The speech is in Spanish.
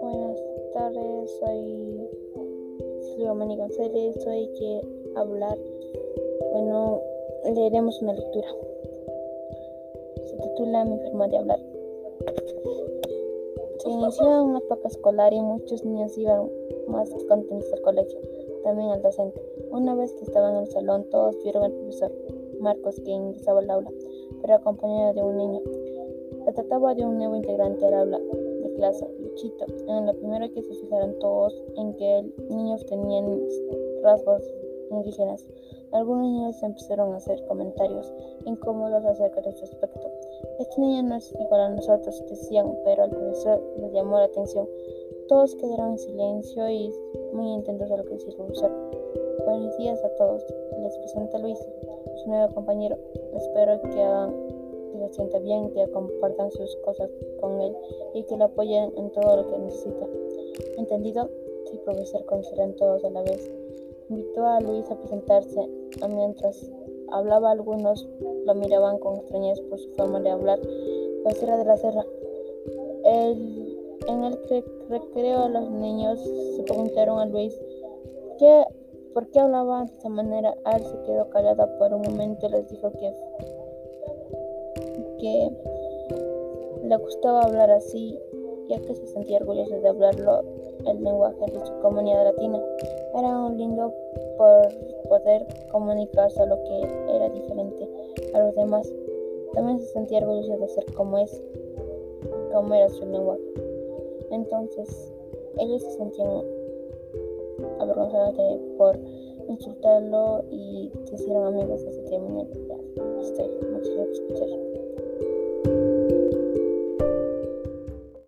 Buenas tardes, soy Silvia González, hoy que hablar, bueno, leeremos una lectura. Se titula Mi forma de hablar. Se inició una época escolar y muchos niños iban más contentos al colegio, también al docente. Una vez que estaban en el salón, todos vieron al profesor Marcos que ingresaba al aula, pero acompañado de un niño. Se trataba de un nuevo integrante del aula de clase, Luchito. En lo primero que se fijaron todos en que el niño tenía rasgos indígenas. Algunos niños empezaron a hacer comentarios incómodos acerca de su aspecto. Este niño no es igual a nosotros, decían, pero al profesor le llamó la atención. Todos quedaron en silencio y muy atentos a lo que decía el. Buenos días a todos. Les presenta Luis, su nuevo compañero. Espero que, que se sienta bien, que compartan sus cosas con él y que lo apoyen en todo lo que necesita. ¿Entendido? Sí, profesor, contestaron todos a la vez. Invitó a Luis a presentarse, mientras hablaba algunos lo miraban con extrañez por su forma de hablar, pues era de la serra. El, en el recreo los niños se preguntaron a Luis ¿qué, por qué hablaba de esa manera. Al se quedó callada por un momento y les dijo que, le gustaba hablar así, ya que se sentía orgulloso de hablarlo el lenguaje de su comunidad latina. Era un lindo por poder comunicarse a lo que era diferente a los demás. También se sentía orgulloso de ser como es, como era su lenguaje. Entonces, ellos se sentían por insultarlo y se hicieron amigos desde que terminó la historia. Muchas gracias.